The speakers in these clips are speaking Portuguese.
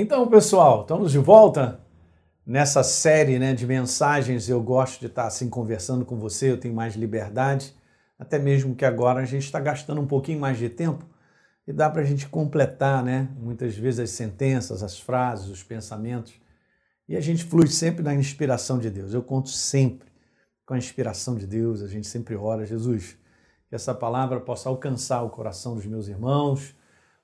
Então, pessoal, estamos de volta nessa série né, de mensagens. Eu gosto de estar assim conversando com você, eu tenho mais liberdade, até mesmo que agora a gente está gastando um pouquinho mais de tempo e dá para a gente completar, né, muitas vezes, as sentenças, as frases, os pensamentos. E a gente flui sempre na inspiração de Deus. Eu conto sempre com a inspiração de Deus, a gente sempre ora, Jesus, que essa palavra possa alcançar o coração dos meus irmãos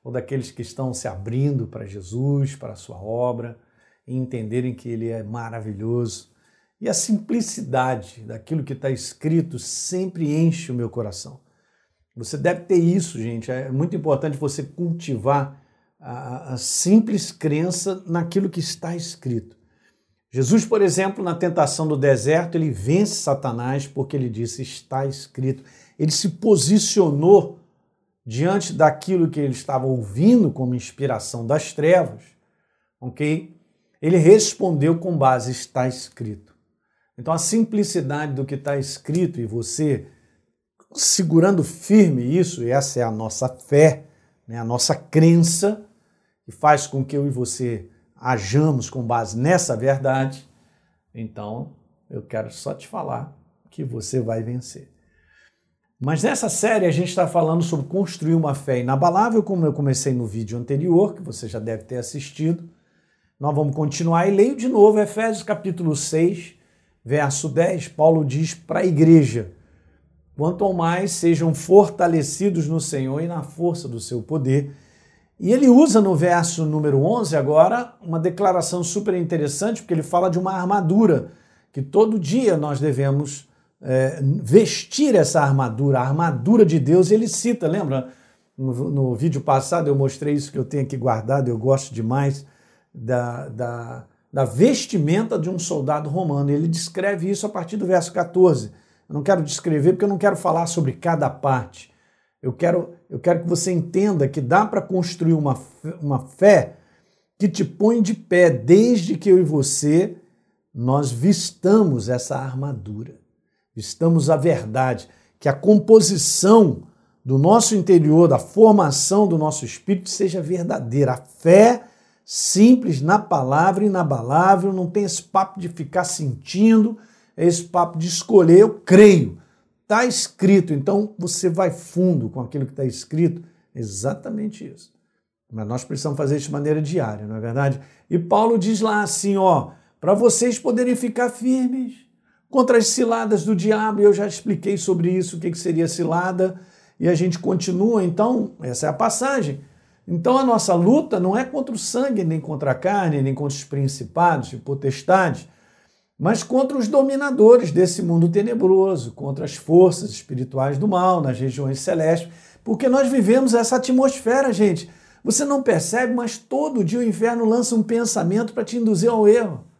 ou daqueles que estão se abrindo para Jesus, para a sua obra, e entenderem que ele é maravilhoso. E a simplicidade daquilo que está escrito sempre enche o meu coração. Você deve ter isso, gente. É muito importante você cultivar a, a simples crença naquilo que está escrito. Jesus, por exemplo, na tentação do deserto, ele vence Satanás porque ele disse: está escrito. Ele se posicionou diante daquilo que ele estava ouvindo como inspiração das trevas, ok? Ele respondeu com base está escrito. Então a simplicidade do que está escrito e você segurando firme isso, e essa é a nossa fé, né, a nossa crença, que faz com que eu e você ajamos com base nessa verdade, então eu quero só te falar que você vai vencer. Mas nessa série a gente está falando sobre construir uma fé inabalável, como eu comecei no vídeo anterior, que você já deve ter assistido. Nós vamos continuar e leio de novo Efésios capítulo 6, verso 10. Paulo diz para a igreja: Quanto ao mais sejam fortalecidos no Senhor e na força do seu poder. E ele usa no verso número 11 agora uma declaração super interessante, porque ele fala de uma armadura que todo dia nós devemos é, vestir essa armadura, a armadura de Deus, ele cita, lembra? No, no, vídeo passado eu mostrei isso que eu tenho aqui guardado, eu gosto demais da, da, da vestimenta de um soldado romano. Ele descreve isso a partir do verso 14. Eu não quero descrever porque eu não quero falar sobre cada parte. Eu quero, eu quero que você entenda que dá para construir uma, uma fé que te põe de pé desde que eu e você nós vistamos essa armadura estamos a verdade, que a composição do nosso interior, da formação do nosso espírito seja verdadeira. A fé simples na palavra, inabalável, não tem esse papo de ficar sentindo, esse papo de escolher, eu creio. Está escrito, então você vai fundo com aquilo que está escrito. Exatamente isso. Mas nós precisamos fazer isso de maneira diária, não é verdade? E Paulo diz lá assim, ó, para vocês poderem ficar firmes, contra as ciladas do diabo. Eu já expliquei sobre isso, o que seria cilada, e a gente continua. Então, essa é a passagem. Então, a nossa luta não é contra o sangue, nem contra a carne, nem contra os principados e potestades, mas contra os dominadores desse mundo tenebroso, contra as forças espirituais do mal nas regiões celestes, porque nós vivemos essa atmosfera, gente. Você não percebe, mas todo dia o inferno lança um pensamento para te induzir ao erro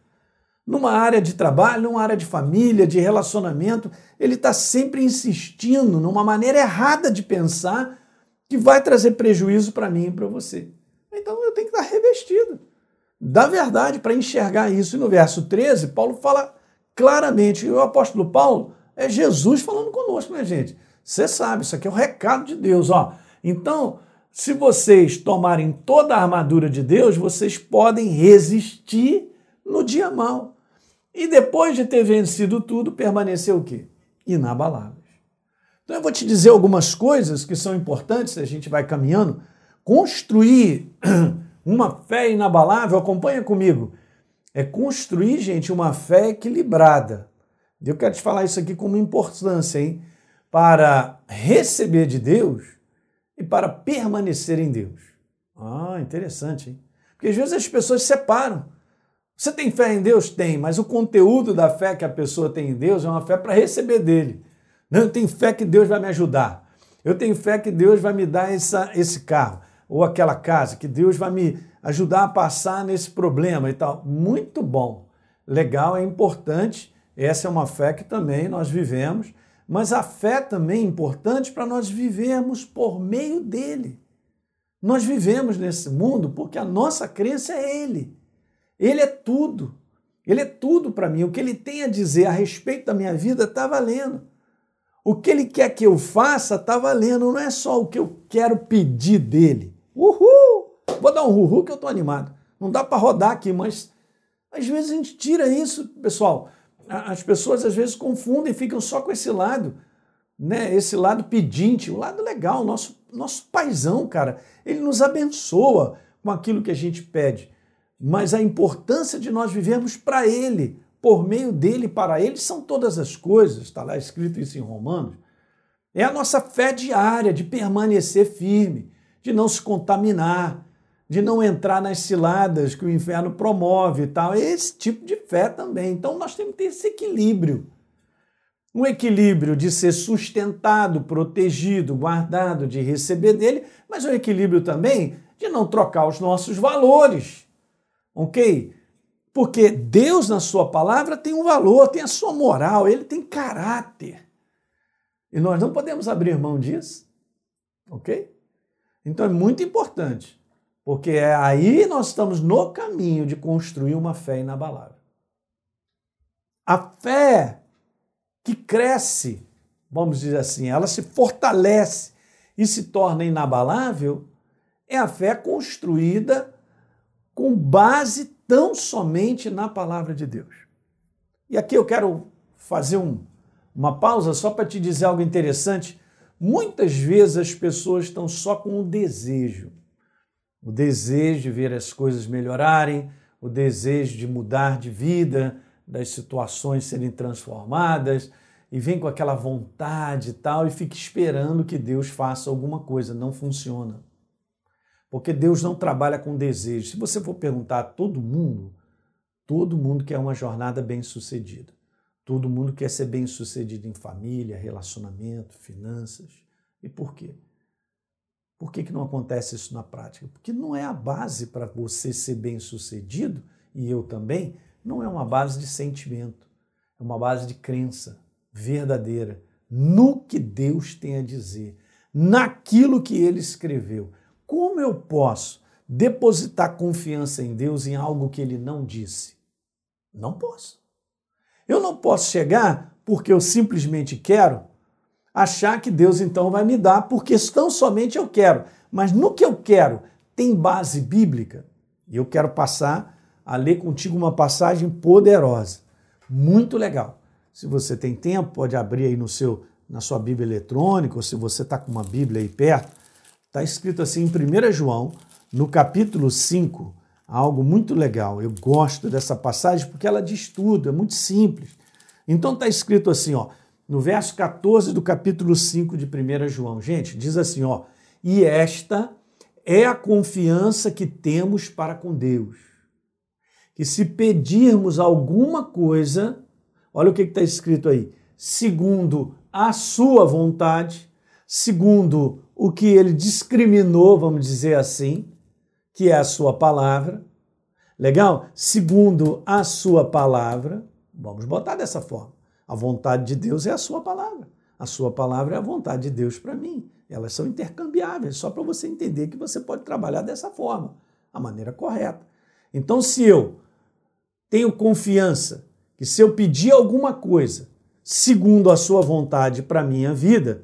numa área de trabalho, numa área de família, de relacionamento, ele está sempre insistindo numa maneira errada de pensar que vai trazer prejuízo para mim e para você. Então eu tenho que estar revestido da verdade para enxergar isso. E no verso 13, Paulo fala claramente, e o apóstolo Paulo é Jesus falando conosco, né, gente? Você sabe, isso aqui é o recado de Deus, ó. Então, se vocês tomarem toda a armadura de Deus, vocês podem resistir no dia mau. E depois de ter vencido tudo, permaneceu o quê? Inabaláveis. Então eu vou te dizer algumas coisas que são importantes, a gente vai caminhando. Construir uma fé inabalável, acompanha comigo. É construir, gente, uma fé equilibrada. Eu quero te falar isso aqui com uma importância, hein? Para receber de Deus e para permanecer em Deus. Ah, interessante, hein? Porque às vezes as pessoas separam. Você tem fé em Deus? Tem, mas o conteúdo da fé que a pessoa tem em Deus é uma fé para receber dele. Não, eu tenho fé que Deus vai me ajudar. Eu tenho fé que Deus vai me dar essa, esse carro ou aquela casa, que Deus vai me ajudar a passar nesse problema e tal. Muito bom, legal, é importante. Essa é uma fé que também nós vivemos, mas a fé também é importante para nós vivermos por meio dele. Nós vivemos nesse mundo porque a nossa crença é ele. Ele é tudo. Ele é tudo para mim. O que ele tem a dizer a respeito da minha vida está valendo. O que ele quer que eu faça está valendo. Não é só o que eu quero pedir dele. Uhul! Vou dar um uhul que eu estou animado. Não dá para rodar aqui, mas às vezes a gente tira isso, pessoal. As pessoas às vezes confundem, ficam só com esse lado, né? Esse lado pedinte, o lado legal, nosso nosso paizão, cara. Ele nos abençoa com aquilo que a gente pede. Mas a importância de nós vivermos para ele, por meio dele, para ele, são todas as coisas. Está lá escrito isso em Romanos. É a nossa fé diária de permanecer firme, de não se contaminar, de não entrar nas ciladas que o inferno promove e tal. É esse tipo de fé também. Então nós temos que ter esse equilíbrio. Um equilíbrio de ser sustentado, protegido, guardado, de receber dele, mas um equilíbrio também de não trocar os nossos valores. Ok? Porque Deus, na Sua palavra, tem um valor, tem a sua moral, ele tem caráter. E nós não podemos abrir mão disso. Ok? Então é muito importante, porque é aí nós estamos no caminho de construir uma fé inabalável. A fé que cresce, vamos dizer assim, ela se fortalece e se torna inabalável, é a fé construída com base tão somente na palavra de Deus. E aqui eu quero fazer um, uma pausa só para te dizer algo interessante. Muitas vezes as pessoas estão só com o desejo. O desejo de ver as coisas melhorarem, o desejo de mudar de vida, das situações serem transformadas, e vem com aquela vontade e tal, e fica esperando que Deus faça alguma coisa. Não funciona. Porque Deus não trabalha com desejo. Se você for perguntar a todo mundo, todo mundo quer uma jornada bem-sucedida. Todo mundo quer ser bem-sucedido em família, relacionamento, finanças. E por quê? Por que, que não acontece isso na prática? Porque não é a base para você ser bem-sucedido, e eu também, não é uma base de sentimento, é uma base de crença verdadeira no que Deus tem a dizer, naquilo que ele escreveu. Como eu posso depositar confiança em Deus em algo que ele não disse? Não posso. Eu não posso chegar porque eu simplesmente quero achar que Deus então vai me dar por questão somente eu quero. Mas no que eu quero tem base bíblica. E eu quero passar a ler contigo uma passagem poderosa, muito legal. Se você tem tempo, pode abrir aí no seu na sua Bíblia eletrônica, ou se você está com uma Bíblia aí perto, Está escrito assim em 1 João, no capítulo 5, algo muito legal. Eu gosto dessa passagem porque ela diz tudo, é muito simples. Então está escrito assim, ó, no verso 14 do capítulo 5 de 1 João. Gente, diz assim, ó: "E esta é a confiança que temos para com Deus, que se pedirmos alguma coisa, olha o que está escrito aí, segundo a sua vontade, segundo o que ele discriminou, vamos dizer assim, que é a sua palavra. Legal? Segundo a sua palavra, vamos botar dessa forma. A vontade de Deus é a sua palavra. A sua palavra é a vontade de Deus para mim. Elas são intercambiáveis, só para você entender que você pode trabalhar dessa forma, a maneira correta. Então, se eu tenho confiança que se eu pedir alguma coisa segundo a sua vontade para minha vida,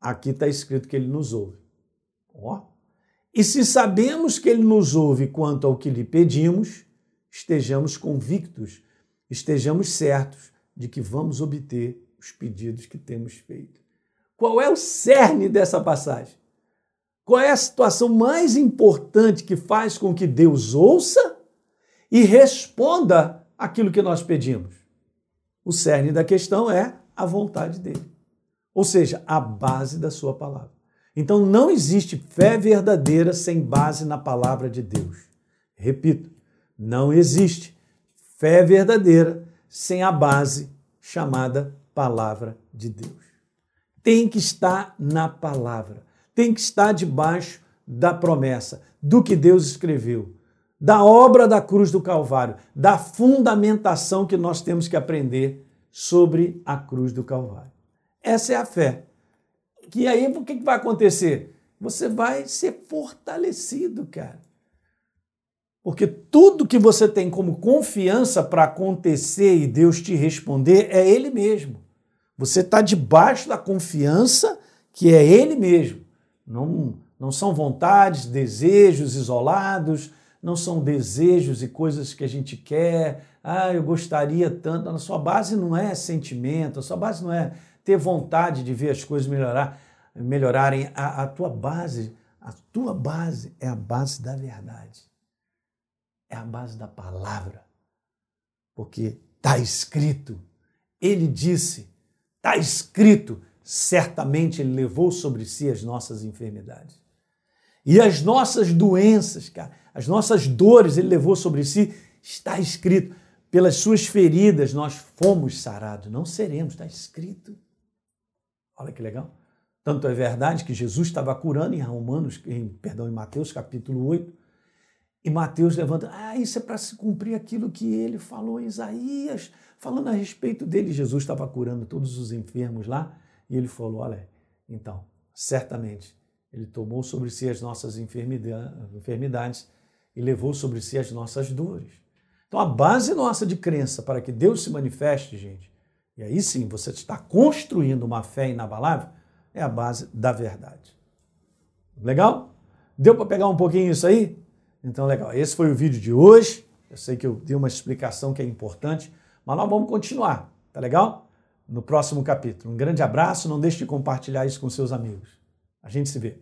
Aqui está escrito que ele nos ouve. Ó. E se sabemos que ele nos ouve quanto ao que lhe pedimos, estejamos convictos, estejamos certos de que vamos obter os pedidos que temos feito. Qual é o cerne dessa passagem? Qual é a situação mais importante que faz com que Deus ouça e responda aquilo que nós pedimos? O cerne da questão é a vontade dele ou seja, a base da sua palavra. Então não existe fé verdadeira sem base na palavra de Deus. Repito, não existe fé verdadeira sem a base chamada palavra de Deus. Tem que estar na palavra, tem que estar debaixo da promessa, do que Deus escreveu, da obra da cruz do Calvário, da fundamentação que nós temos que aprender sobre a cruz do Calvário. Essa é a fé. Que aí o que vai acontecer? Você vai ser fortalecido, cara. Porque tudo que você tem como confiança para acontecer e Deus te responder é Ele mesmo. Você está debaixo da confiança que é Ele mesmo. Não, não são vontades, desejos isolados, não são desejos e coisas que a gente quer, ah, eu gostaria tanto. A sua base não é sentimento, a sua base não é ter vontade de ver as coisas melhorar, melhorarem. A, a tua base, a tua base é a base da verdade. É a base da palavra. Porque está escrito. Ele disse, está escrito. Certamente ele levou sobre si as nossas enfermidades. E as nossas doenças, cara, as nossas dores ele levou sobre si, está escrito. Pelas suas feridas nós fomos sarados, não seremos, está escrito. Olha que legal. Tanto é verdade que Jesus estava curando em Romanos, em, perdão, em Mateus capítulo 8, e Mateus levanta, ah, isso é para se cumprir aquilo que ele falou em Isaías, falando a respeito dele. Jesus estava curando todos os enfermos lá, e ele falou: olha, então, certamente, ele tomou sobre si as nossas enfermidades e levou sobre si as nossas dores. Então, a base nossa de crença para que Deus se manifeste, gente, e aí sim você está construindo uma fé inabalável, é a base da verdade. Legal? Deu para pegar um pouquinho isso aí? Então, legal. Esse foi o vídeo de hoje. Eu sei que eu dei uma explicação que é importante, mas nós vamos continuar, tá legal? No próximo capítulo. Um grande abraço, não deixe de compartilhar isso com seus amigos. A gente se vê.